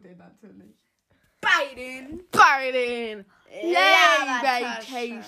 den natürlich. Bei den Bei den Labertaschen.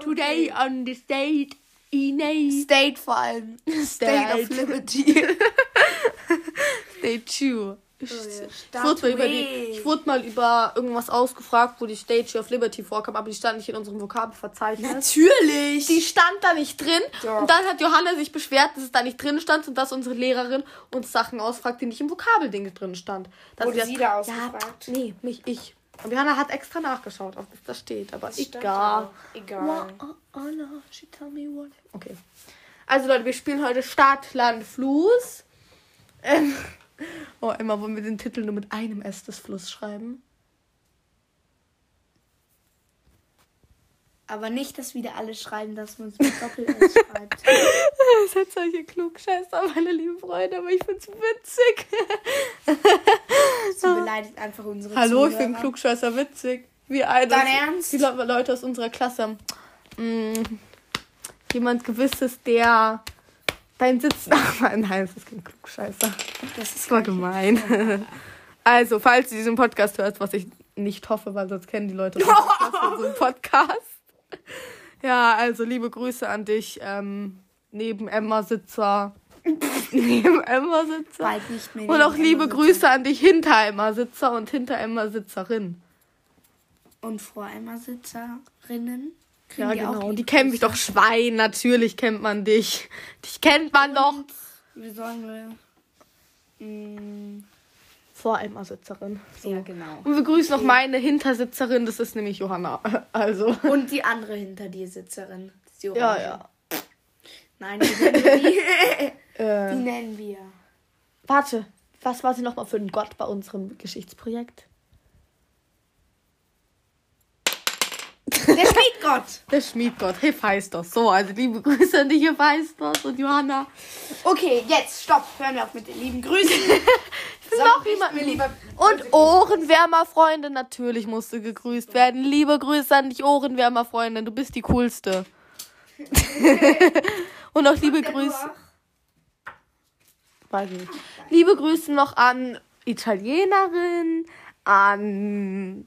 Today on the state in a State vor allem. State of State. Liberty. State 2. Ich, ja. ich, wurde mal über die, ich wurde mal über irgendwas ausgefragt, wo die Statue of Liberty vorkam, aber die stand nicht in unserem Vokabelverzeichnis. Natürlich. Die stand da nicht drin. Ja. Und dann hat Johanna sich beschwert, dass es da nicht drin stand und dass unsere Lehrerin uns Sachen ausfragt, die nicht im Vokabelding drin stand. Dass Wurde wir- sie da ausgefragt? Ja, nee, nicht ich. Und Johanna hat extra nachgeschaut, ob das da steht. Aber Stand egal. Egal. Anna, she tell me what. Okay. Also Leute, wir spielen heute Stadt, Land, Fluss. Ähm, oh, Emma, wollen wir den Titel nur mit einem S des Fluss schreiben? Aber nicht, dass wieder alle schreiben, dass man es mit Doppel-S schreibt. Ihr seid solche Klugscheißer, meine lieben Freunde, aber ich find's witzig. Sie beleidigt einfach unsere Hallo, ich Zuhörer. bin Klugscheißer witzig. Wie ein Dein Ernst? Die Le- Leute aus unserer Klasse. Mm, jemand gewisses, der deinen Sitz nachmachen. Nein, das ist kein Klugscheißer. Das ist Das war gemein. Also, falls du diesen Podcast hörst, was ich nicht hoffe, weil sonst kennen die Leute das so einem Podcast. Ja, also liebe Grüße an dich. Ähm, neben Emma Sitzer. neben Emma Sitzer. bald nicht mehr. Und auch liebe Grüße an dich hinter Emma Sitzer und hinter Emma Sitzerin. Und vor Emma Sitzerinnen. Kriegen Ja, die genau. Die kennen mich doch Schwein. Natürlich kennt man dich. Dich kennt man doch. Wie sollen wir? Mm, Vor Emma Sitzerin. So. Ja, genau. Und wir grüßen noch meine Hintersitzerin, das ist nämlich Johanna. Also. Und die andere hinter dir Sitzerin. Das ist die Ja, ja. Nein, die nennen wir. die Äh, nennen wir. warte, was war sie nochmal für ein Gott bei unserem Geschichtsprojekt? Der Schmiedgott. Der Schmiedgott, Hephaistos. So, also liebe Grüße an dich, Hephaistos und Johanna. Okay, jetzt stopp. Hören wir auf mit den lieben Grüßen. so, noch jemanden wir lieber. Und Ohrenwärmerfreunde, natürlich musst du gegrüßt werden. Liebe Grüße an dich, Ohrenwärmerfreundin, du bist die coolste. und auch liebe Grüße. Weiß ich nicht. Liebe Grüße noch an Italienerin, an.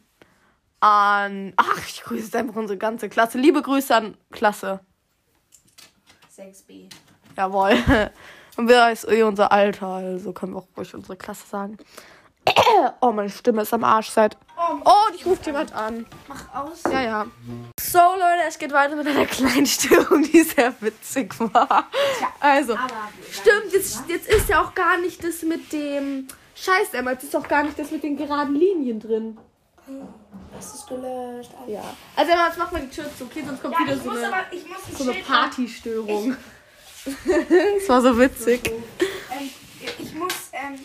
An. Ach, ich grüße jetzt einfach unsere ganze Klasse. Liebe Grüße an Klasse. 6b. Jawohl. Und wer ist eh unser Alter, also können wir auch ruhig unsere Klasse sagen. Oh, meine Stimme ist am Arsch seit. Oh, dich ruft jemand an. Mach aus. Ja, ja. So, Leute, es geht weiter mit einer kleinen Störung, die sehr witzig war. Also, stimmt, jetzt, jetzt ist ja auch gar nicht das mit dem. Scheiß, Emma, jetzt ist auch gar nicht das mit den geraden Linien drin. Das ist gelöscht. Ja. Also, Emma, jetzt mach mal die Tür zu, okay? Sonst kommt Ja, wieder ich so muss eine, aber, ich muss ein so eine Partystörung. Das war so witzig. Ähm, ich muss, ähm,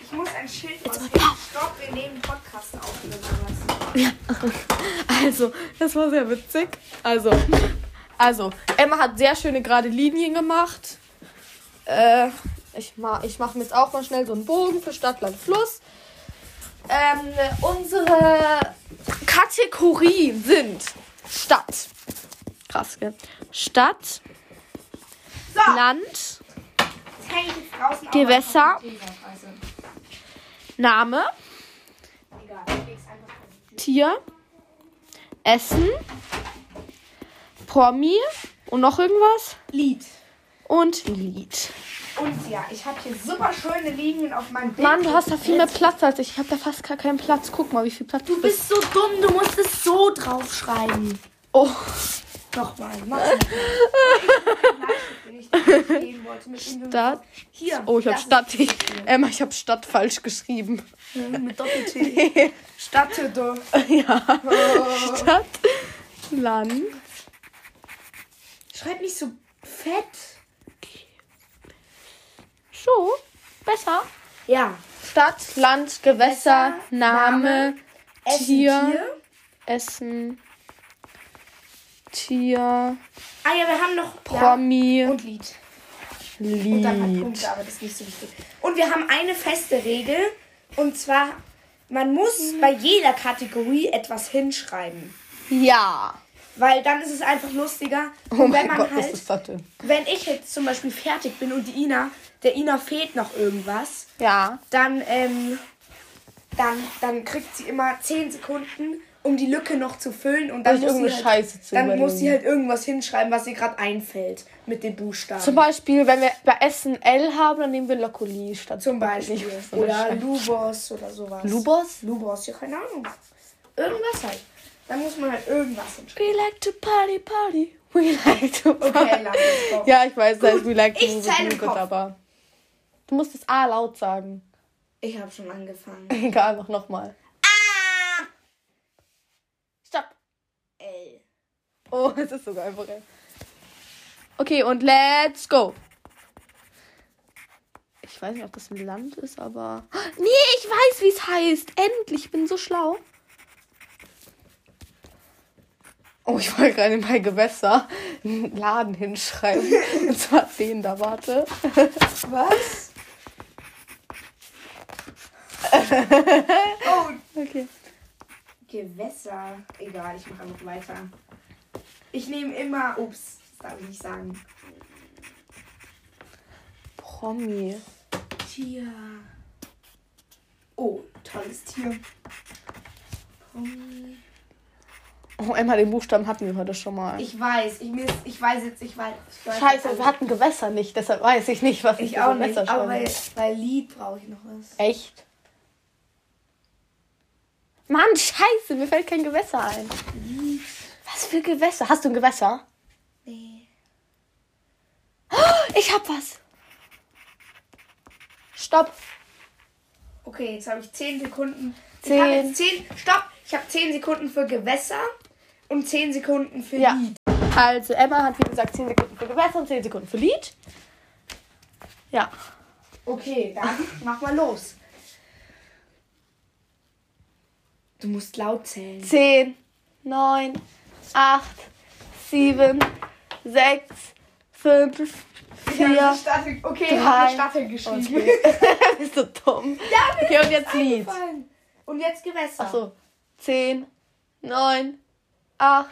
ich muss ein Schild aushängen. Stopp, wir nehmen Podcast auf oder sowas. Also, das war sehr witzig. Also, also Emma hat sehr schöne gerade Linien gemacht. Äh, ich mache ich mach mir jetzt auch mal schnell so einen Bogen für Stadt, Land, Fluss. Ähm, unsere Kategorien sind Stadt. Krass, gell? Stadt, So, Land, Gewässer. Teesaufweise. Name, Egal. Tier, Essen, Promi und noch irgendwas? Lied. Und Lied. Und ja, ich habe hier super schöne Linien auf meinem Bild. Mann, du hast da viel mehr Platz als ich. Ich habe da fast gar keinen Platz. Guck mal, wie viel Platz Du bist so dumm, du musst es so draufschreiben. Oh, Nochmal, mach Stadt. Hier. Oh, ich habe Stadt. Ich, Emma, ich habe Stadt falsch geschrieben. Mit Doppel-T. Stadt ja. Stadt. Land. Schreib nicht so fett. So. Besser. Ja. Stadt, Land, Gewässer, Gewässer, Name, Essen, Tier. Essen. Tier. Ah ja, wir haben noch Promi. Ja, und Lied. Und dann halt Lied. Punkte, aber das ist nicht so wichtig. Und wir haben eine feste Regel. Und zwar, man muss bei jeder Kategorie etwas hinschreiben. Ja. Weil dann ist es einfach lustiger. Oh Und wenn mein man Gott, halt, ist das denn? wenn ich jetzt zum Beispiel fertig bin und die Ina, der Ina fehlt noch irgendwas, Ja. dann, ähm, dann, dann kriegt sie immer 10 Sekunden, um die Lücke noch zu füllen und dann, muss sie, halt, Scheiße zu dann muss sie halt irgendwas hinschreiben, was ihr gerade einfällt mit den Buchstaben. Zum Beispiel, wenn wir bei Essen L haben, dann nehmen wir Lokoli statt Zum. Beispiel. Eine Oder. Lubos oder sowas. Lubos? Lubos, ja, keine Ahnung. Irgendwas halt. Dann muss man halt irgendwas hinschreiben. We like to party, party. We like to party. Okay, lass uns. Ja, ich weiß, das heißt we like to ich move zähle it, im Kopf. aber du musst das A laut sagen. Ich habe schon angefangen. Egal, mach nochmal. Ah! Stopp. L. Oh, es ist sogar einfach L. Okay, und let's go. Ich weiß nicht, ob das ein Land ist, aber. Nee, ich weiß, wie es heißt. Endlich, ich bin so schlau. Oh, ich wollte gerade bei Gewässer einen Laden hinschreiben. Und zwar den da, warte. Was? Oh, Okay. Gewässer. Egal, ich mache einfach weiter. Ich nehme immer. Ups, das darf ich nicht sagen. Promi. Tier. Oh, tolles Tier. Pony. Oh, Emma, den Buchstaben hatten wir heute schon mal. Ich weiß, ich, mir ist- ich weiß jetzt, ich weiß. Ich weiß Scheiße, wir hatten Gewässer nicht, deshalb weiß ich nicht, was ich, Ich auch nicht, Gewässer aber schreibe. bei, bei Lied brauche ich noch was. Echt? Mann, scheiße, mir fällt kein Gewässer ein. Was für Gewässer? Hast du ein Gewässer? Nee. Oh, ich hab was. Stopp. Okay, jetzt habe ich 10 Sekunden. Ich Zehn. habe jetzt 10. Stopp! Ich habe 10 Sekunden für Gewässer und 10 Sekunden für Ja. Lied. Also, Emma hat, wie gesagt, 10 Sekunden für Gewässer und 10 Sekunden für Lied. Ja. Okay, dann mach mal los. Du musst laut zählen. 10, 9, 8, 7, 6, 5, Ich habe 4. eine Staffel, okay, ich drei habe eine Staffel geschrieben. Okay. Bist du dumm? Ja, mir Okay, und jetzt Lied. Und jetzt Gewässer. Achso. 10, 9, 8,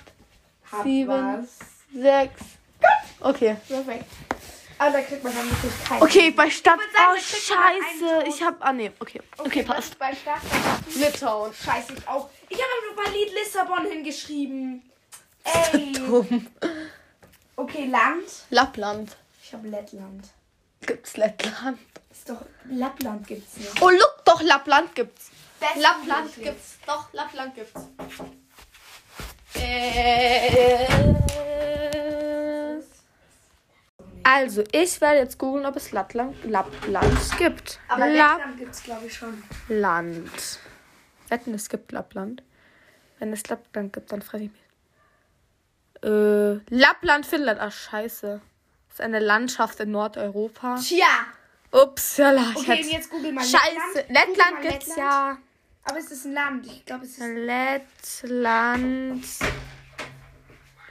Hab sieben. was. 6. Okay. Perfekt. Aber da kriegt man dann wirklich keinen. Okay, bei Stadt. Sagen, Oh, scheiße. Ich hab. Ah, nee. Okay. Okay, passt. Bei Stadt. Litauen. Scheiße, ich auch. Ich habe nur bei Lied Lissabon hingeschrieben. Ey. Dumm. Okay, Land. Lappland. Ich habe Lettland. Gibt's Lettland? Ist doch Lappland gibt's nicht. Oh, look, doch, Lappland gibt's. Besten Lappland gibt's. Doch, Lappland gibt's. Äh, also, ich werde jetzt googeln, ob es Lappland, Lappland gibt. Aber Lettland gibt's glaube ich schon. Lappland. Wetten, es gibt Lappland. Wenn es Lappland gibt, dann fresse ich mich. Äh, Lappland, Finnland. Ach, scheiße. Das ist eine Landschaft in Nordeuropa. Tja. Upsala. ich Okay, hätte- jetzt google mal Scheiße. Lettland. Gibt's Lettland. ja. Aber es ist ein Land. Ich glaube, es ist. Lettland.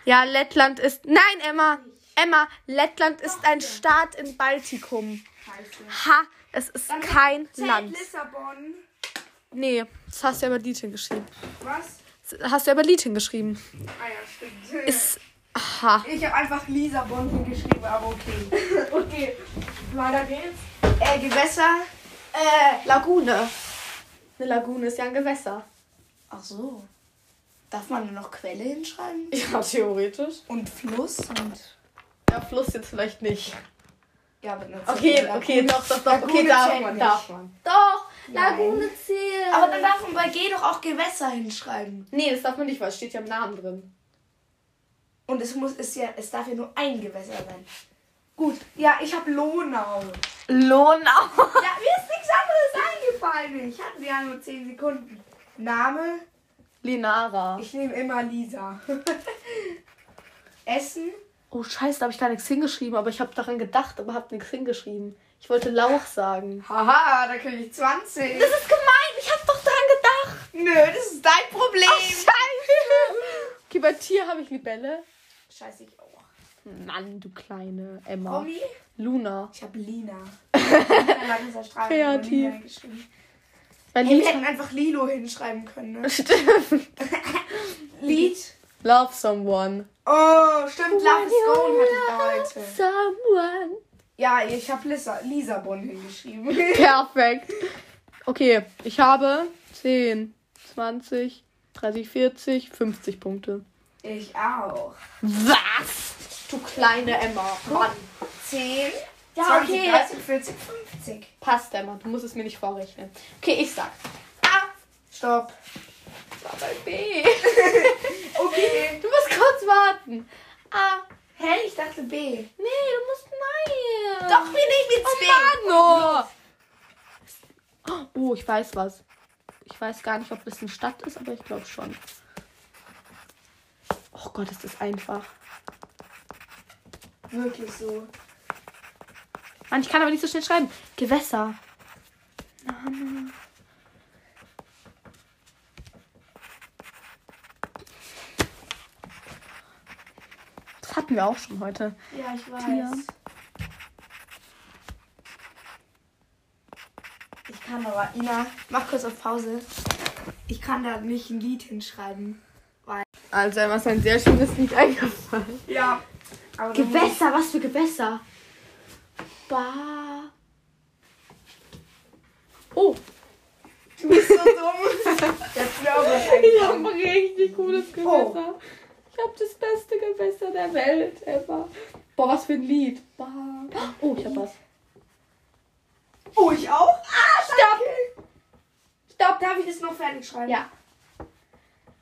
Ja, Lettland ist. Nein, Emma. Emma, Lettland ist ein Staat in Baltikum. Scheiße. Ha, es ist Dann kein zählt Land. Lissabon. Nee, das hast du ja über Lied hingeschrieben. Was? Das hast du ja über Lied hingeschrieben. Ah ja, stimmt. Ist. Aha. Ich habe einfach Lissabon hingeschrieben, aber okay. okay. Weiter geht's. Äh, Gewässer. Äh, Lagune. Eine Lagune ist ja ein Gewässer. Ach so. Darf man nur noch Quelle hinschreiben? Ja, theoretisch. Und Fluss und. Ja, Fluss jetzt vielleicht nicht. Ja, aber Okay, okay, Lagune. doch, doch, doch. Okay, darf man. Doch. Lagune zählt. Aber dann darf man bei G doch auch Gewässer hinschreiben. Nee, das darf man nicht, weil es steht ja im Namen drin. Und es muss, ist ja, es darf ja nur ein Gewässer sein. Gut, ja, ich habe Lonau. Lohnau. Ja, mir ist nichts anderes eingefallen. Ich hatte ja nur 10 Sekunden. Name, Linara. ich nehme immer Lisa. Essen, Oh, scheiße, da habe ich gar nichts hingeschrieben, aber ich habe daran gedacht, aber habe nichts hingeschrieben. Ich wollte Lauch sagen. haha, da kriege ich 20. Das ist gemein, ich habe doch daran gedacht. Nö, das ist dein Problem. Ach, scheiße. Okay, bei Tier habe ich Libelle. Scheiße, ich auch. Mann, du kleine Emma. Romy, Luna. ich habe Lina. Kreativ. Bei Hey, wir hätten einfach Lilo hinschreiben können, ne? Stimmt. Lied, Love someone. Oh, stimmt, Love is Gone hatte ich da heute. Someone. Ja, ich habe Lisa, Lisabon hingeschrieben. Perfekt. Okay, ich habe 10, 20, 30, 40, 50 Punkte. Ich auch. Was? Du kleine Emma. Mann. 10, Ja, 20, okay. 30, 40, 50. Passt, Emma. Du musst es mir nicht vorrechnen. Okay, ich sag. Ah, stopp. War bei B. Okay. Du musst kurz warten. A. Hä, ich dachte B. Nee, du musst nein. Doch, wir nehmen jetzt Oh. Mann, oh. oh, ich weiß was. Ich weiß gar nicht, ob das eine Stadt ist, aber ich glaube schon. Oh Gott, ist das einfach. Wirklich so. Mann, ich kann aber nicht so schnell schreiben. Gewässer. Das hatten wir auch schon heute. Ja, ich weiß. Tier. Ich kann aber, Ina, mach kurz auf Pause. Ich kann da nicht ein Lied hinschreiben. Also, Emma ist ein sehr schönes Lied eingefallen. Ja. Gewässer, was für Gewässer? Ba. Oh, Du bist so dumm. Auch was ich habe ein richtig cooles Gewässer. Ich habe das beste Gewässer der Welt, Emma. Boah, was für ein Lied. Oh, ich habe was. Oh, ich auch? Ah, Stopp! Stopp, darf ich das noch fertig schreiben? Ja.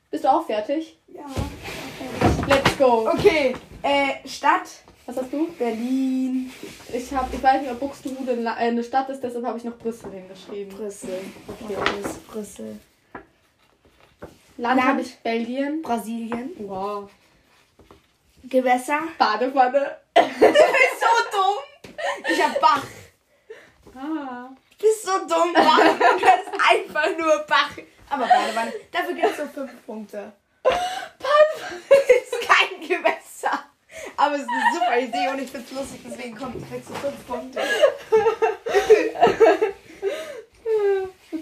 Bist du auch fertig? Ja. Let's go. Okay, äh, Stadt. Was hast du? Berlin. Ich habe, ich weiß nicht, ob Buxtehude äh, eine Stadt ist, deshalb habe ich noch Brüssel hingeschrieben. Brüssel. Okay. Brüssel. Brüssel. Land, Land. habe ich Belgien. Brasilien. Wow. Gewässer. Badewanne. Du bist so dumm. Ich hab Bach. Ah. Du bist so dumm, Bach. Du hast einfach nur Bach. Aber Badewanne. Dafür gibt es so fünf Punkte. Badewanne ist kein Gewässer. Aber es ist eine super Idee und ich find's lustig, deswegen kommt, kriegst du fünf Punkte.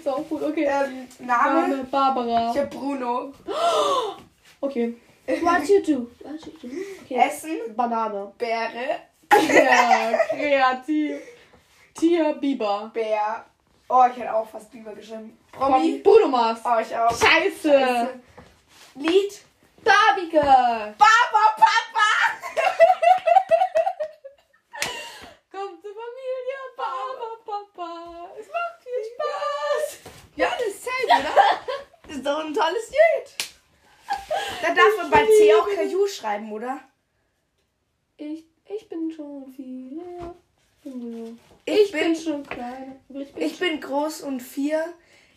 Ist auch gut. Okay. Ähm, Name? Name Barbara. Ich hab Bruno. Okay. What you do? What you do? Okay. Essen? Banane. Bäre. Ja, kreativ. Tier Biber. Bär. Oh, ich hätte auch fast Biber geschrieben. Promi? Bruno Mars. Oh, ich auch. Scheiße. Lied? Barbie Girl. Baba Papa! Kommt zur Familie. Baba Papa. Es macht viel Spaß. Ja, das zählt, oder? Das ist doch ein tolles Lied. Da darf man bei C auch Kaju schreiben, oder? Ich, ich bin schon viel. Ich, bin, schon klein. Ich bin ich bin groß und vier.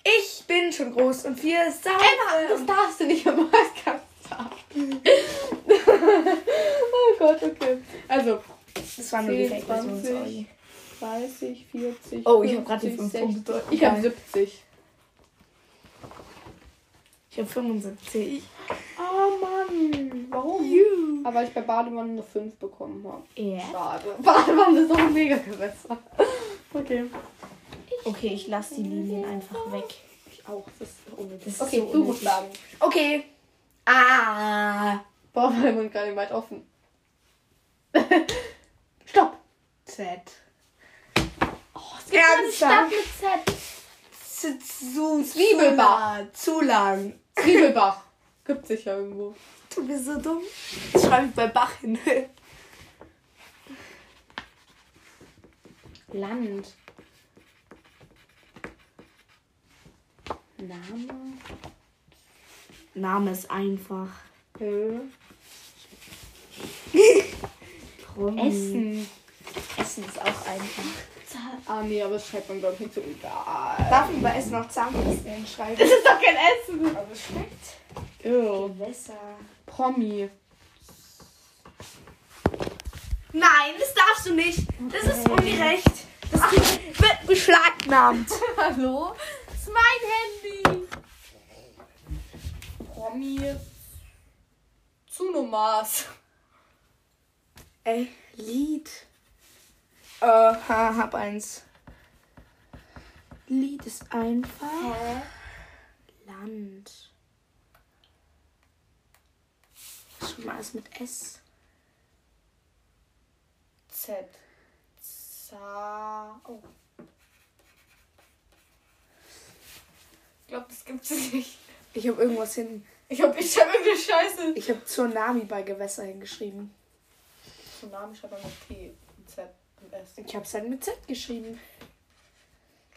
Ich bin schon groß und vier ist sauber. Emma, das darfst du nicht im Podcast sagen. oh Gott, okay. Also, Das war nur die 10, Fake-Version, 20. sorry. 30, 40. Oh, ich hab grad die 50, fünf 60. Punkte. Ich habe Geil. 70. Ich habe 75. Oh Mann, warum? Juhu. Aber ich bei Badewanne eine 5 bekommen habe. Ja. Schade. Badewanne ist auch ein mega Gewässer. Okay. Okay, ich lasse die Linien einfach weg. Ich auch. Das ist unnötig. Das ist okay, so du sagen. Okay. Ah. Boah, mein Mund gar nicht weit offen. Stopp. Z. Oh, es gibt eine Stadt Ernsthaft? mit Z. Z zu Zwiebelbach. Zu lang. Zwiebelbach. Gibt sicher irgendwo. Du bist so dumm. Das schreibe ich bei Bach hin. Land. Name. Name ist einfach. Essen. Essen ist auch einfach. Ah nee, aber das schreibt man glaube ich nicht so egal. Darf man bei Essen noch Zahnpasta hinschreiben? Das ist doch kein Essen. Aber es schmeckt. Ew. Gewässer. Promi. Nein, das darfst du nicht. Das ist ungerecht. Das wird beschlagnahmt. Hallo? Das ist mein Handy. Promi. Zunomas. Ey, Lied. Äh, ha, hab eins. Lied ist einfach. Land. schreibt man alles mit S? Z. Za. Oh. Ich glaube, das gibt's nicht. Ich habe irgendwas hin. Ich hab, ich hab irgendeine Scheiße. Ich habe Tsunami bei Gewässer hingeschrieben. Tsunami schreibt man mit T und Z und S. Ich habe es halt mit Z geschrieben.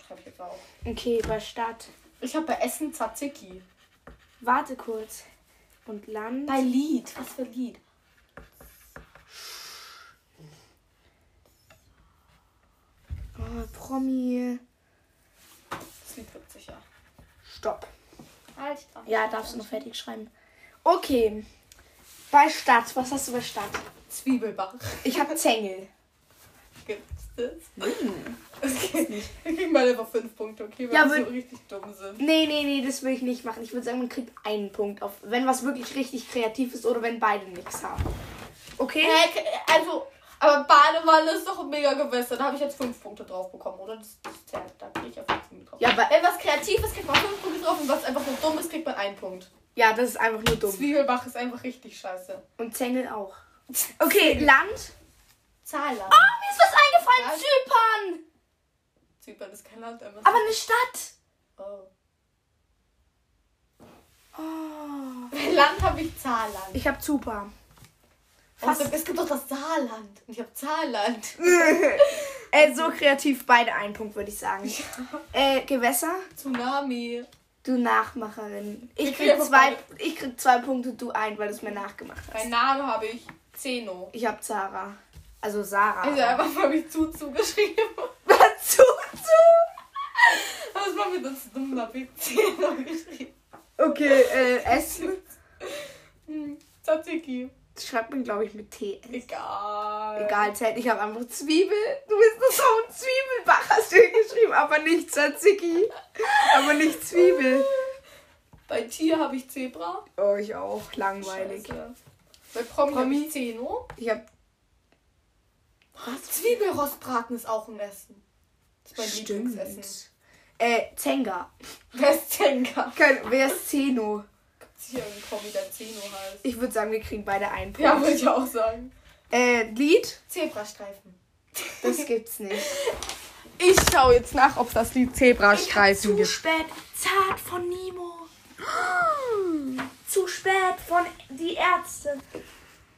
Schreib ich jetzt auch. Okay, bei Stadt. Ich habe bei Essen Tzatziki. Warte kurz. Und Land. Bei Lied. Was für Lied? Oh, Promi. Das Lied wird sicher. Stopp. Halt, darf Ja, darfst du noch fertig schreiben. Okay. Bei Stadt. Was hast du bei Stadt? Zwiebelbach. Ich habe Zengel. Gibt's das? Hm. Das geht nicht. Kriegen mal einfach fünf Punkte, okay? Weil Ja, wir so richtig dumm sind. Nee, nee, nee, das will ich nicht machen. Ich würde sagen, man kriegt einen Punkt auf, wenn was wirklich richtig kreativ ist oder wenn beide nichts haben. Okay? Hä, also, aber Badewanne ist doch ein mega Gewässer. Da habe ich jetzt fünf Punkte drauf bekommen, oder? Das, das zählt. Da kriege ich auf fünf Punkte drauf. Ja, aber- Wenn was kreativ ist, kriegt man fünf Punkte drauf. Und was einfach nur dumm ist, kriegt man einen Punkt. Ja, das ist einfach nur dumm. Zwiebelbach ist einfach richtig scheiße. Und Zengel auch. Okay, Land. Zahler. Oh, mir ist was eingefallen. Was? Zypern. Zypern ist kein Land, aber. Aber eine Stadt. oh. Oh. Land habe ich Zahlland. Ich habe Zypern. Also, es gibt doch das Saarland. Und ich habe Zahlland. Äh, so kreativ, beide einen Punkt, würde ich sagen. Äh, Gewässer. Tsunami. Du Nachmacherin. Ich Ich krieg, zwei, ich krieg zwei Punkte, du ein, weil du es mir nachgemacht hast. Mein Name habe ich Zeno. Ich habe Zara. Also Sarah. Also einfach habe ich zu zugeschrieben. Was zu, es war mir das dumm, da habe ich Zeno geschrieben. Okay, äh, Essen. Hm, Tzatziki. Schreibt man, glaube ich, mit T. Egal. Egal, zählt. Ich habe einfach Zwiebel. Du bist nur so ein Zwiebelbach, hast du geschrieben. Aber nicht Tzatziki. Aber nicht Zwiebel. Bei Tier habe ich Zebra. Oh, ich auch. Langweilig. Scheiße. Bei Promi, habe Promi? ich Zeno. Ich habe Was? Zwiebelrostbraten ist auch ein Essen. Das ist mein Stimmt. Lieblingsessen. Äh, Zenga. Wer ist Tenka? Kein, wer ist Zeno? Gibt's hier einen Promi, der Zeno heißt? Ich würde sagen, wir kriegen beide einen Punkt. Ja, würde ich auch sagen. Äh, Lied? Zebrastreifen. Das gibt's nicht. Ich schaue jetzt nach, ob das Lied Zebrastreifen Zu spät. Zart von Nemo. Zu spät von Die Ärzte.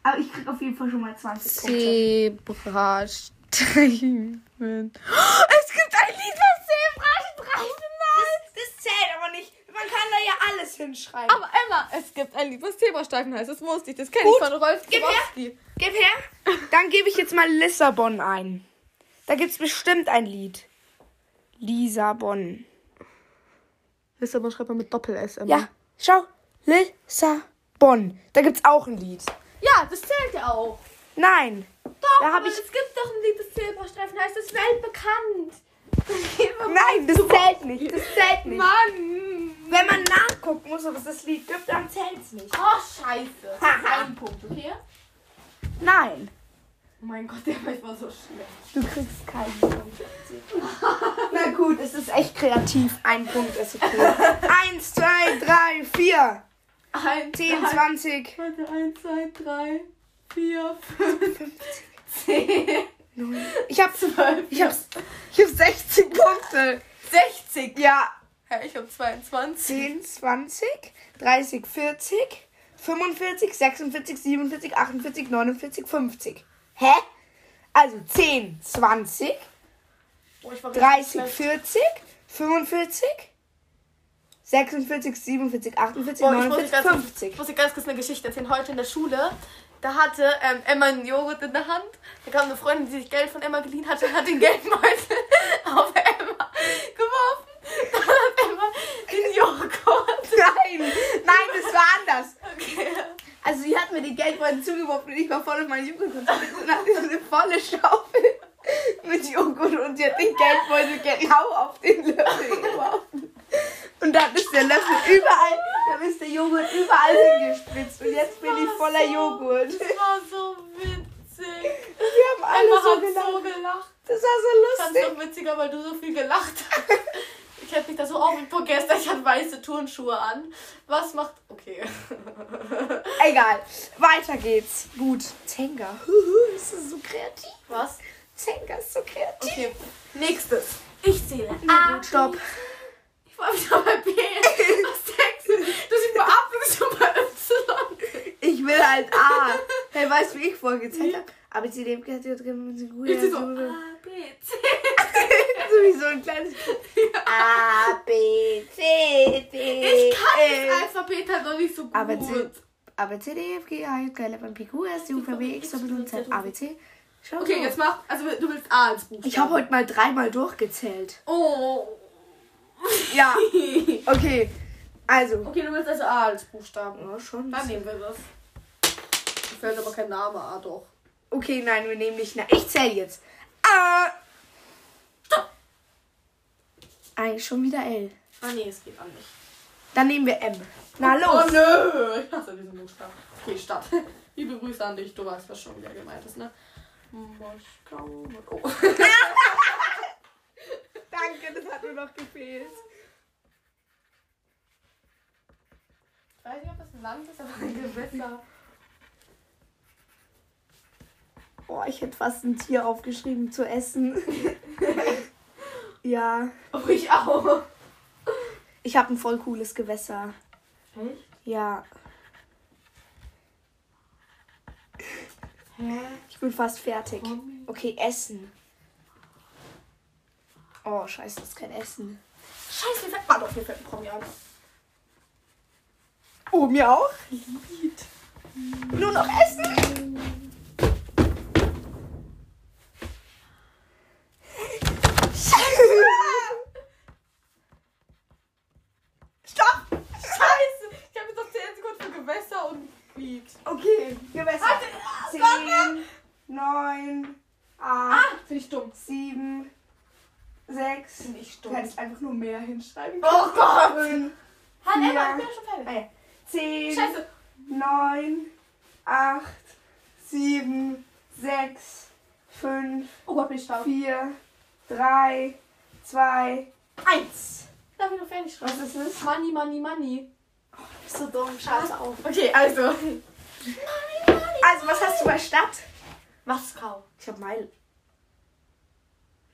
Aber ich krieg auf jeden Fall schon mal 20 Punkte. Zebrastreifen. Es gibt ein Lied, was Zebrastreifen heißt. Das, das zählt aber nicht. Man kann da ja alles hinschreiben. Aber Emma, es gibt ein Lied, was Zebrastreifen heißt. Das wusste ich. Das kenne ich von Rolf gib her. Gib her. Dann gebe ich jetzt mal Lissabon ein. Da gibt's bestimmt ein Lied. Lissabon. Lissabon schreibt man mit Doppel-S. Emma. Ja, schau. Lissabon. Da gibt's auch ein Lied. Ja, das zählt ja auch. Nein. Doch, Da aber ich- es gibt doch ein Lied, das Zebrastreifen heißt. Das ist weltbekannt. Nein, das zählt nicht. Das zählt nicht. Mann. Wenn man nachgucken muss, ob es das Lied gibt, dann zählt's nicht. Oh, scheiße. Ein Punkt, okay? Nein. Oh mein Gott, der war so schlecht. Du kriegst keinen Punkt. Na gut, es ist echt kreativ. Ein Punkt ist okay. Eins, zwei, drei, vier, Eins, zehn, zwei, zwanzig. Warte, eins, zwei, drei, vier, fünf, zehn, Ich hab, zwölf, ich hab, ich hab 60 Punkte. 60. Ja. Ja, ich hab 22. 10, 20, 30, 40, 45, 46, 47, 48, 49, 50. Hä? Also 10, 20, Oh, ich war 30, richtig 40, 45, 46, 47, 48, Boah, ich muss 49, ganz, 50. Ich muss dir ganz kurz eine Geschichte erzählen. Heute in der Schule, da hatte ähm, Emma einen Joghurt in der Hand. Da kam eine Freundin, die sich Geld von Emma geliehen hatte und hat den Geldbeutel auf Emma geworfen. Dann hat Emma den Joghurt. Nein, nein, das war anders. Okay. Also sie hat mir die Geldbeutel zugeworfen und ich war voll auf meine Joghurt konzentriert und hatte so eine volle Schaufel mit Joghurt und sie hat den Geldbeutel genau auf den Löffel geworfen. Und dann ist der Löffel überall, dann ist der Joghurt überall hingespritzt und jetzt bin ich voller Joghurt. Das war so witzig. Wir haben alle Emma so hat gelacht. so gelacht. Das Das war ist so lustig. noch witziger, weil du so viel gelacht hast. Ich hätte mich da so vor gestern. Ich hatte weiße Turnschuhe an. Was macht. Okay. Egal. Weiter geht's. Gut. Zenga. Ist das so kreativ? Was? Zenga ist so kreativ. Okay. Nächstes. Ich zähle. Gut, stopp. Ich war wieder bei B. Denkst du? Siehst mal ab, du bist schon bei Y. Ich will halt A. Hey, weißt du, wie ich vorgezählt habe? A, B, C, D, F, G, H, I, J, K, L, M, N, O, P, Q, R, Ich so. A, B, C. U, so wie so ein kleines A, B, C, D, Ich kann das Alphabet halt noch nicht so gut. A, B, C, A, B, C, D, F, G, H, J, K, L, M, P, Q, S, U, V, W, X, Y, Z, A, B, C. Schau Okay, jetzt mach. Also, du willst A als Buchstabe. Ich habe heute mal dreimal durchgezählt. Oh. Ja, okay. Also. Okay, du willst also A als Buchstaben. Ja, schon. Dann nehmen wir das. Mir fällt aber kein Name A doch. Okay, nein, wir nehmen nicht. Na, ich zähle jetzt. A. Stopp! Eigentlich schon wieder L. Ah, nee, es geht auch nicht. Dann nehmen wir M. Na Oh los. nö! Ich hasse diesen Buchstaben. Okay, Stadt. Liebe Grüße an dich, du weißt, was schon wieder gemeint ist, ne? Moskau. Oh. Danke, das hat nur noch gefehlt. Ich weiß nicht, ob das ein Land ist, aber ein Gewässer. Boah, ich hätte fast ein Tier aufgeschrieben zu essen. ja. Oh, ich auch. Ich habe ein voll cooles Gewässer. Echt? Ja. Hä? Ich bin fast fertig. Okay, Essen. Oh, scheiße, das ist kein Essen. Scheiße, mir fällt. Doch, mir fällt ein Promi an. Oh, mir auch? Lied. Nur noch Essen? Scheiße! Stopp! Scheiße! Ich habe jetzt noch 10 Sekunden für Gewässer und Lied. Okay, Gewässer. Warte, 10, 9, 8, Ah, finde ich dumm. 7, 6. Finde ich Du dumm. hättest einfach nur mehr hinschreiben Oh Gott! 5, vier. Emma, ich bin schon fertig. 10, Scheiße. 9, 8, 7, 6, 5, Oh Gott, bin ich stark. 4, 3, 2, 1. Darf ich noch fertig schreiben? Was ist es? Money, money, money. Bist so dumm, scheiße auf. Okay, also. Also, was hast du bei Stadt? Moskau. Ich hab Meil.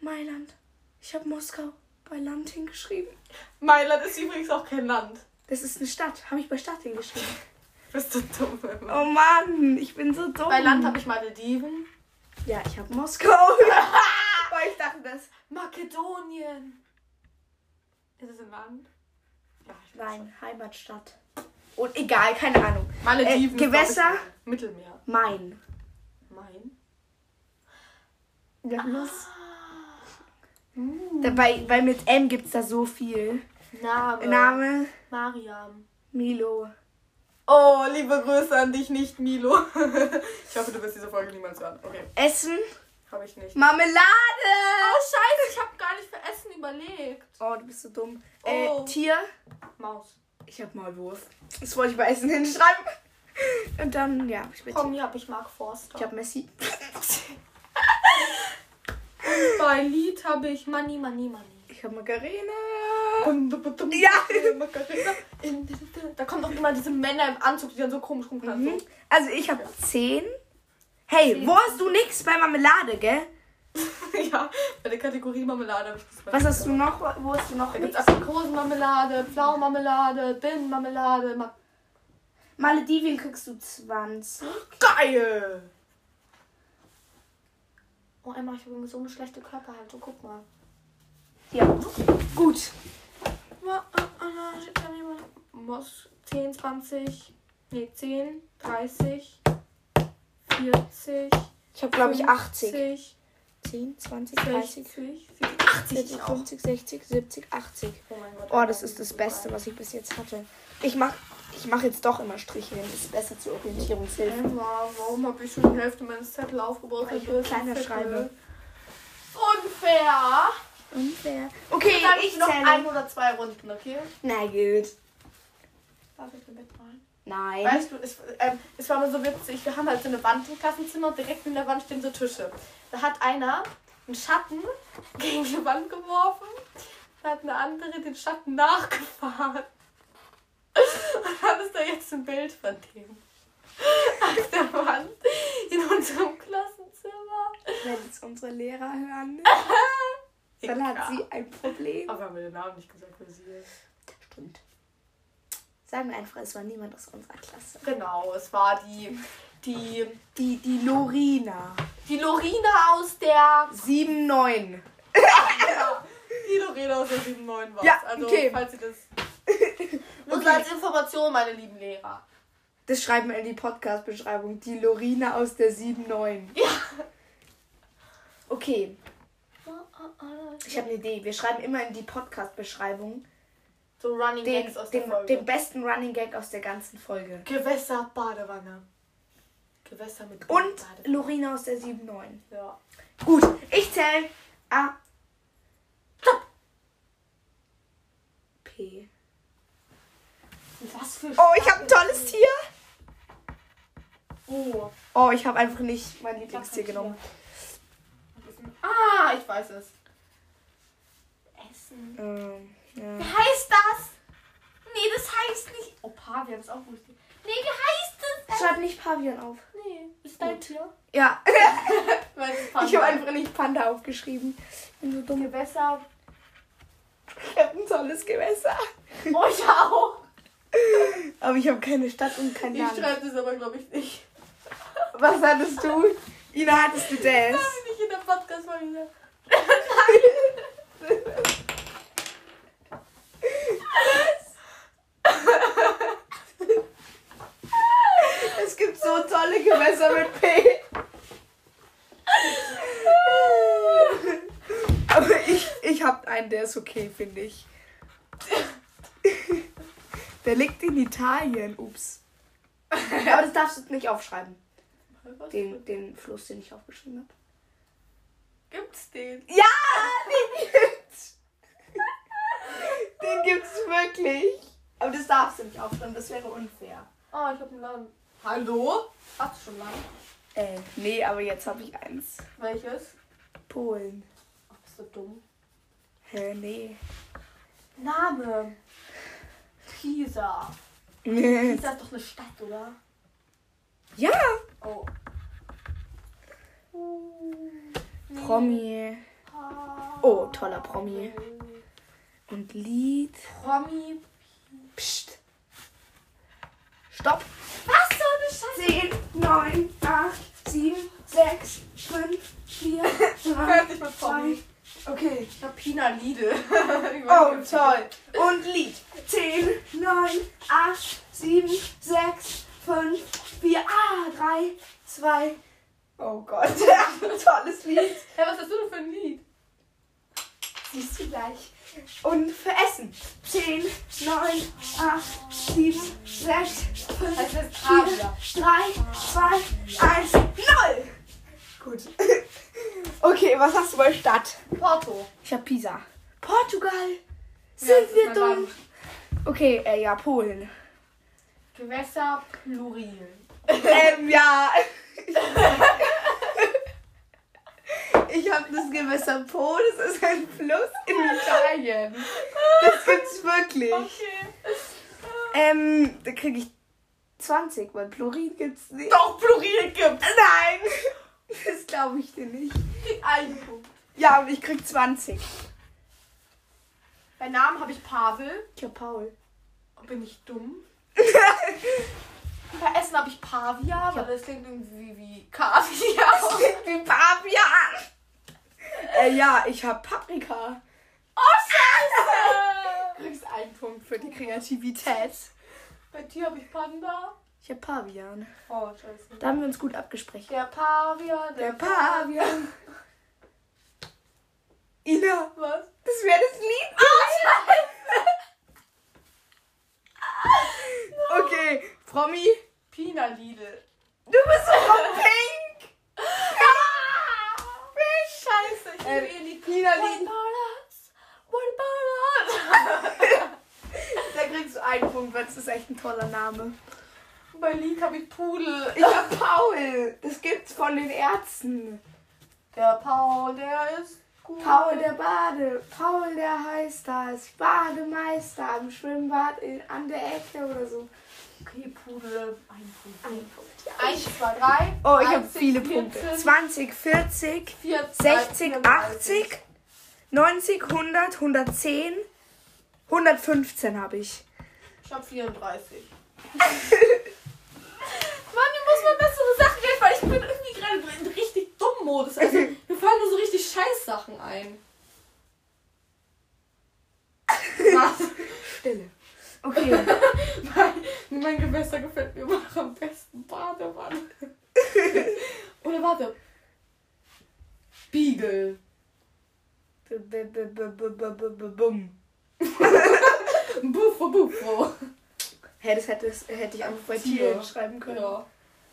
Mailand. Ich hab Moskau bei Land hingeschrieben. Mailand ist übrigens auch kein Land. Das ist eine Stadt. Habe ich bei Stadt hingeschrieben. Bist du dumm, Emma. Oh Mann, ich bin so dumm. Bei Land habe ich Malediven. Ja, ich hab Moskau. Weil ich dachte das. Makedonien. Ist es ein Land? Ja, Nein, Heimatstadt. Und egal, keine Ahnung. schon. Malediven. Äh, Gewässer? Mittelmeer. Mein. Mein. Ja, los. Dabei, weil mit M gibt's da so viel. Name. Name, Mariam. Milo. Oh, liebe Grüße an dich, nicht Milo. ich hoffe, du wirst diese Folge niemals hören. Okay, Essen, habe ich nicht. Marmelade. Oh, scheiße, ich habe gar nicht für Essen überlegt. Oh, du bist so dumm. Oh. Äh, Tier. Maus. Ich hab Maulwurf. Das wollte ich bei Essen hinschreiben. Und dann, ja, ich Komm, hier habe ich Mark Forster. Ich hab Messi. Bei Lied habe ich Money, Money, Money. Macarena. Ja. Macarena. Da kommen doch immer diese Männer im Anzug, die dann so komisch rumplanen. Mhm. Also ich hab 10. Hey, Zehn. wo hast du nix bei Marmelade, gell? ja, bei der Kategorie Marmelade habe ich das. Was hast du noch? Wo hast du noch Da gibt nix? Aprikosenmarmelade, Pflaumenmarmelade, Birnenmarmelade. Ma Maledivien kriegst du 20. Geil! Oh, Emma, ich habe so eine schlechte Körperhaltung. Guck mal. Ja. Gut. Mos 10, 20, nee, 10, 30, 40, Ich hab glaube ich 80. 50, 10, 20, 30, 60, 80 40, auch. 50, 60, 70, 80. Oh mein Gott. Oh, das ist das Beste, was ich bis jetzt hatte. Ich mach, ich mach jetzt doch immer Striche hin. Das ist besser zur Orientierungshilfe. Emma, warum habe ich schon die Hälfte meines Zettel aufgebaut? Weil ich ein kleiner schreibe. Unfair! Unfair. Okay, Dann ich noch zähle. ein oder zwei Runden, okay? Na gut. Darf ich mit malen? Nein. Weißt du, es, ähm, es war mal so witzig, wir haben halt so eine Wand im Klassenzimmer und direkt in der Wand stehen so Tische. Da hat einer einen Schatten gegen die Wand geworfen. hat eine andere den Schatten nachgefahren. Und dann ist da jetzt ein Bild von dem. Auf der Wand in unserem Klassenzimmer. Wenn es unsere Lehrer hören, dann hat sie ein Problem. Aber wir haben den Namen nicht gesagt, wer sie ist. Stimmt. Sagen wir einfach, es war niemand aus unserer Klasse. Genau, es war die, die, Die, die Lorina. die Lorina aus der. 7-9. Die Lorina aus der 7-9 war Ja, Also, okay. falls Sie das. Nur so als Information, meine lieben Lehrer. Das schreiben wir in die Podcast-Beschreibung. Die Lorina aus der 7-9. Ja. Okay, ich habe eine Idee. Wir schreiben immer in die Podcast-Beschreibung So Running den, Gags aus der den, Folge. den besten Running Gag aus der ganzen Folge. Gewässer, Badewanne. Gewässer mit Und Badewanne. Lorina aus der 7-9. Ja. Gut, ich zähle A. P. Was für Oh, ich habe ein tolles Tier. Oh. Oh, ich habe einfach nicht mein Lieblingstier genommen. Ah, ich weiß es. Ähm, Wie ja. heißt das? Nee, das heißt nicht. Oh, Pavian ist auch lustig. Nee, wie heißt es? Schreib nicht Pavian auf. Nee, ist dein Tier? Ja, ich habe einfach nicht Panda aufgeschrieben. Ich bin so dumm. Gewässer. Ich habe ein tolles Gewässer. Oh, ich auch. Aber ich habe keine Stadt und kein Ich Land. schreibe das aber, glaube ich, nicht. Was hattest du? Ina, hattest du das? Das habe ich nicht in der Podcast-Folge. Es gibt Gewässer mit P. Aber ich, ich habe einen, der ist okay, finde ich. Der liegt in Italien. Ups. Aber das darfst du nicht aufschreiben. Den, den Fluss, den ich aufgeschrieben habe. Gibt's den? Ja, den gibt's. Den gibt's wirklich. Aber das darfst du nicht aufschreiben, das wäre unfair. Oh, ich habe einen Namen. Hallo? Hast du schon lange? Äh, nee, aber jetzt habe ich eins. Welches? Polen. Oh, bist du dumm? Hä, nee. Name. Pisa. Nee. Pisa ist doch eine Stadt, oder? Ja. Oh. Promi. Oh, toller Promi. Und Lied. Promi. Psst. Stopp. Was so eine Scheiße? 10, 9, 8, 7, 6, 5, 4, 3, Fertig mit Promi. 2. Okay. Ich hab Pina Liede. Oh, toll. Und Lied. 10, 9, 8, 7, 6, 5, 4, ah, 3, 2. Oh Gott. Tolles Lied. Hey, was hast du denn für ein Lied? Siehst du gleich. Und für Essen. 10, 9, 8, 7, 6, 5, Das heißt 4, Pavia. 3, 2, 1, 0. Gut. Okay, was hast du bei Stadt? Porto. Ich hab Pisa. Portugal. Ja, Sind ist wir dumm? Land. Okay, äh, ja, Polen. Gewässer Pluril. ähm, ja. Ich habe das Gewässer Po, das ist ein Fluss in Italien. Das gibt's wirklich. Okay. Ähm, da kriege ich 20, weil Plurin gibt's nicht. Doch, Pluril gibt's. Nein! Das glaube ich dir nicht. Einen Punkt. Ja, und ich krieg 20. Bei Namen habe ich Pavel. Ich hab Paul. Bin ich dumm? Bei Essen habe ich Pavia, weil das klingt irgendwie wie Kaviar. Wie Pavian! Äh, ja, ich hab Paprika. Oh, Scheiße! Du kriegst einen Punkt für die Kreativität. Bei dir habe ich Panda. Ich hab Pavian. Oh, scheiße. Da haben wir uns gut abgesprochen. Der Pavian. Der Pavian. Ina, Was? das wäre das Lied. Okay, Promi. Pina Lidl. Du bist so Pink. Scheiße, ich Äh, liebe ihr Lied. Pina What Lied. about us? What about us? Da kriegst du einen Punkt, weil es ist echt ein toller Name. Bei Lied habe ich Pudel. Ich hab Paul. Das gibt's von den Ärzten. Der Paul, der ist Paul der Bade, Paul der heißt das, Bademeister am Schwimmbad in, an der Ecke oder so. Okay, Pudel. Ein Punkt. Ein Punkt, ja. 1, 2, 3. Oh, ich habe viele Punkte. 20, 40, 60, 80, 90, 100, 110, 115 habe ich. Ich hab 34. Mann, mir muss mal bessere Sachen geben, weil ich bin irgendwie gerade in richtig dummen Modus. Also, mir fallen nur so richtig scheiß Sachen ein. Was? Stille. Okay. mein, mein Gewässer gefällt mir immer noch am besten. Badewanne. Oder warte. Beagle. B- b- b- b- b- b- b- b- Bumm. Buffo, Buffo. Hä, das hätte, hätte ich einfach bei Tier. Tier schreiben können. Ja.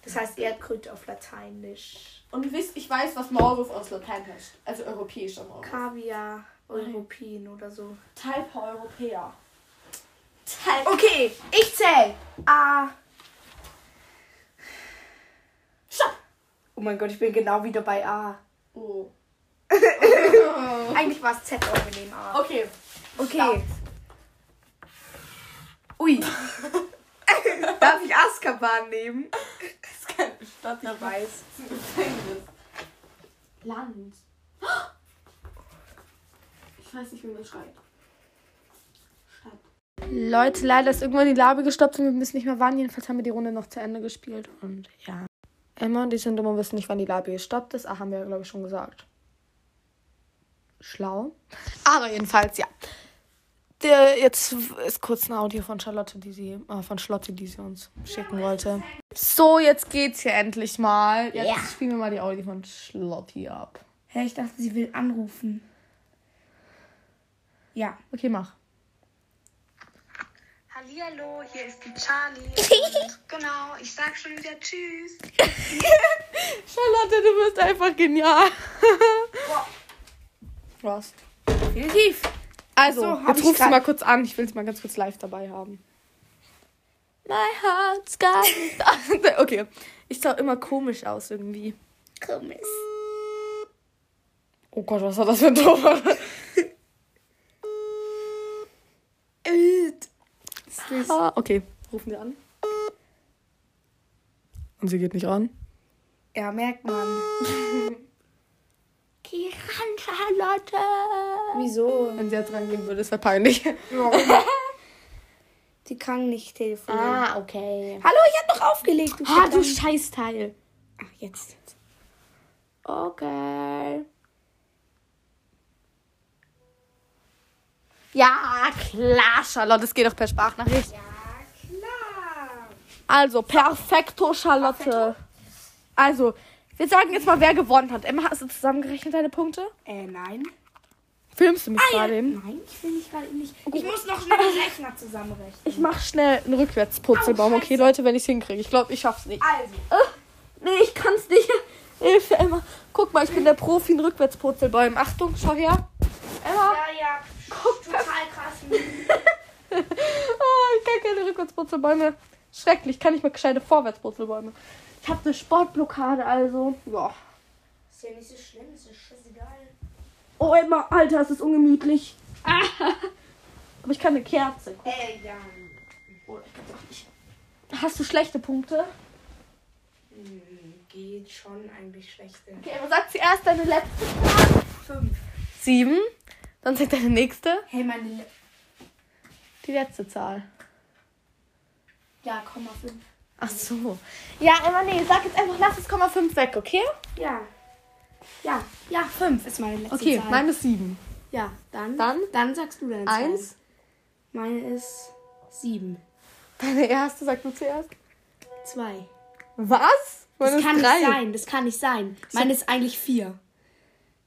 Das heißt Erdkröte auf Lateinisch. Und wisst, ich weiß, was Maulwurf aus Latein heißt. Also europäischer Maulwurf. Kaviar, Europin oder so. Talpa Europäer. Talpa. Okay, ich zähl. A. Stopp. Oh mein Gott, ich bin genau wieder bei A. Oh. Eigentlich war es Z, aber wir nehmen A. Okay. Okay. Ui. Darf ich Azkaban nehmen? Das ist keine Stadt, Ich weiß. Land. Ich weiß nicht, wie man schreibt. Leute, leider ist irgendwann die Labe gestoppt und wir wissen nicht mehr wann. Jedenfalls haben wir die Runde noch zu Ende gespielt. Und ja. Emma und die sind immer wissen nicht, wann die Labe gestoppt ist. Ach, haben wir ja, glaube ich, schon gesagt. Schlau. Aber jedenfalls, ja. Der, jetzt ist kurz ein Audio von Charlotte, die sie, äh, von Schlotte, die sie uns schicken wollte. So, jetzt geht's hier endlich mal. Jetzt Ja. spielen wir mal die Audio von Schlotti ab. Hä, ich dachte, sie will anrufen. Ja. Okay, mach. Hallihallo, hier ist die Charlie. Genau, ich sag schon wieder Tschüss. Charlotte, du bist einfach genial. Was? Definitiv. Also, So, jetzt ich rufst du mal kurz an. Ich will es mal ganz kurz live dabei haben. My heart's got Okay. Ich sah immer komisch aus irgendwie. Komisch. Oh Gott, was war das für ein Ton? Ah, okay. Rufen wir an. Und sie geht nicht ran. Ja, merkt man. Geh ran, Charlotte. Wieso? Wenn sie jetzt rangehen würde, ist wäre peinlich. Die kann nicht telefonieren. Ah, okay. Hallo, ich hab doch aufgelegt. Du Ah, du. Scheißteil. Ach, jetzt. Okay. Ja, klar, Charlotte. Es geht doch per Sprachnachricht. Ja, klar. Also, perfekto, Charlotte. Also, wir sagen jetzt mal, wer gewonnen hat. Emma, hast du zusammengerechnet deine Punkte? Äh, nein. Filmst du mich Ah, ja. gerade eben? Nein, ich will mich gerade nicht. Ich muss noch schnell den Rechner zusammenrechnen. Ich mach schnell einen Rückwärtspurzelbaum, Au, okay. Leute, wenn ich es hinkriege. Ich glaube, ich schaff's nicht. Also, Nee, ich kann's nicht. Hilfe, Emma. Guck mal, ich bin der Profi in Rückwärtspurzelbäumen. Achtung, schau her. Emma. ja, ja. Guck, total krass. Oh, ich kann keine Rückwärtspurzelbäume. Schrecklich, kann ich mal gescheite Vorwärtspurzelbäume. Ich habe eine Sportblockade, also. Ja. Ist ja nicht so schlimm, ist ja scheißegal. Oh, Emma, Alter, es ist ungemütlich. Aber ich kann eine Kerze. Äh, ja. Oh, ich kann's auch nicht. Hast du schlechte Punkte? Hm, geht schon eigentlich schlechte. Okay, aber sag zuerst deine letzte Zahl. Fünf. Sieben. Dann sag deine nächste. Hey, meine. Le Die letzte Zahl. ja, Komma fünf. Ach so. Ja, Emma, nee, sag jetzt einfach, lass das Komma 5 weg, okay? Ja. Ja, ja, fünf ist meine letzte Okay, Zahl. meine ist 7. Ja, dann. Dann? Dann sagst du deine Zahl. Eins. Meine ist sieben. Deine erste, sag du zuerst. Zwei. Was? Meine Das kann drei. nicht sein, das kann nicht sein. Meine ist eigentlich vier.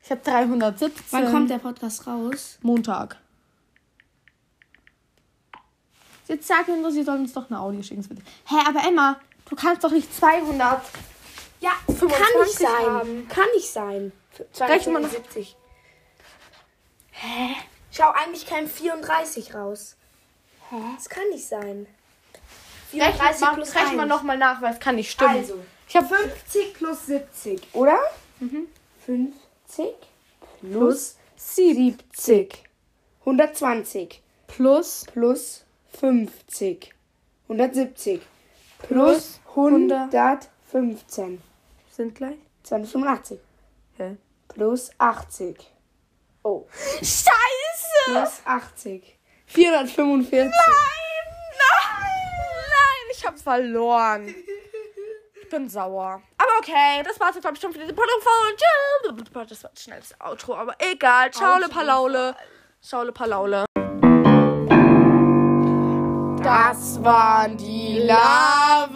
Ich habe 317. Wann kommt der Podcast raus? Montag. Jetzt sag mir nur, sie sollen uns doch eine Audio schicken. bitte. Hä, aber Emma, du kannst doch nicht 200. Ja, 25 kann nicht sein. haben. Kann nicht sein. Rechnen wir noch- 270. Hä? Schau eigentlich kein 34 raus. Hä? Das kann nicht sein. Rechnen 34 mal, plus rechnen wir 1. nochmal nach, weil es kann nicht stimmen. Also, ich habe 50 plus 70, oder? Mhm. 50 plus 70. 120 Plus plus 50. 170 plus 115. sind gleich. 285 Hä? plus 80. Oh. Scheiße! Plus 80. 445. Nein! Nein! Ich hab verloren. Ich bin sauer. Aber okay, das war's jetzt, glaube ich, schon für diese Produkt von Tschüss. Das war das schnellste Outro, aber egal. Ciao, Palaule. Ciao, Palaule. Das waren die Lavataschen.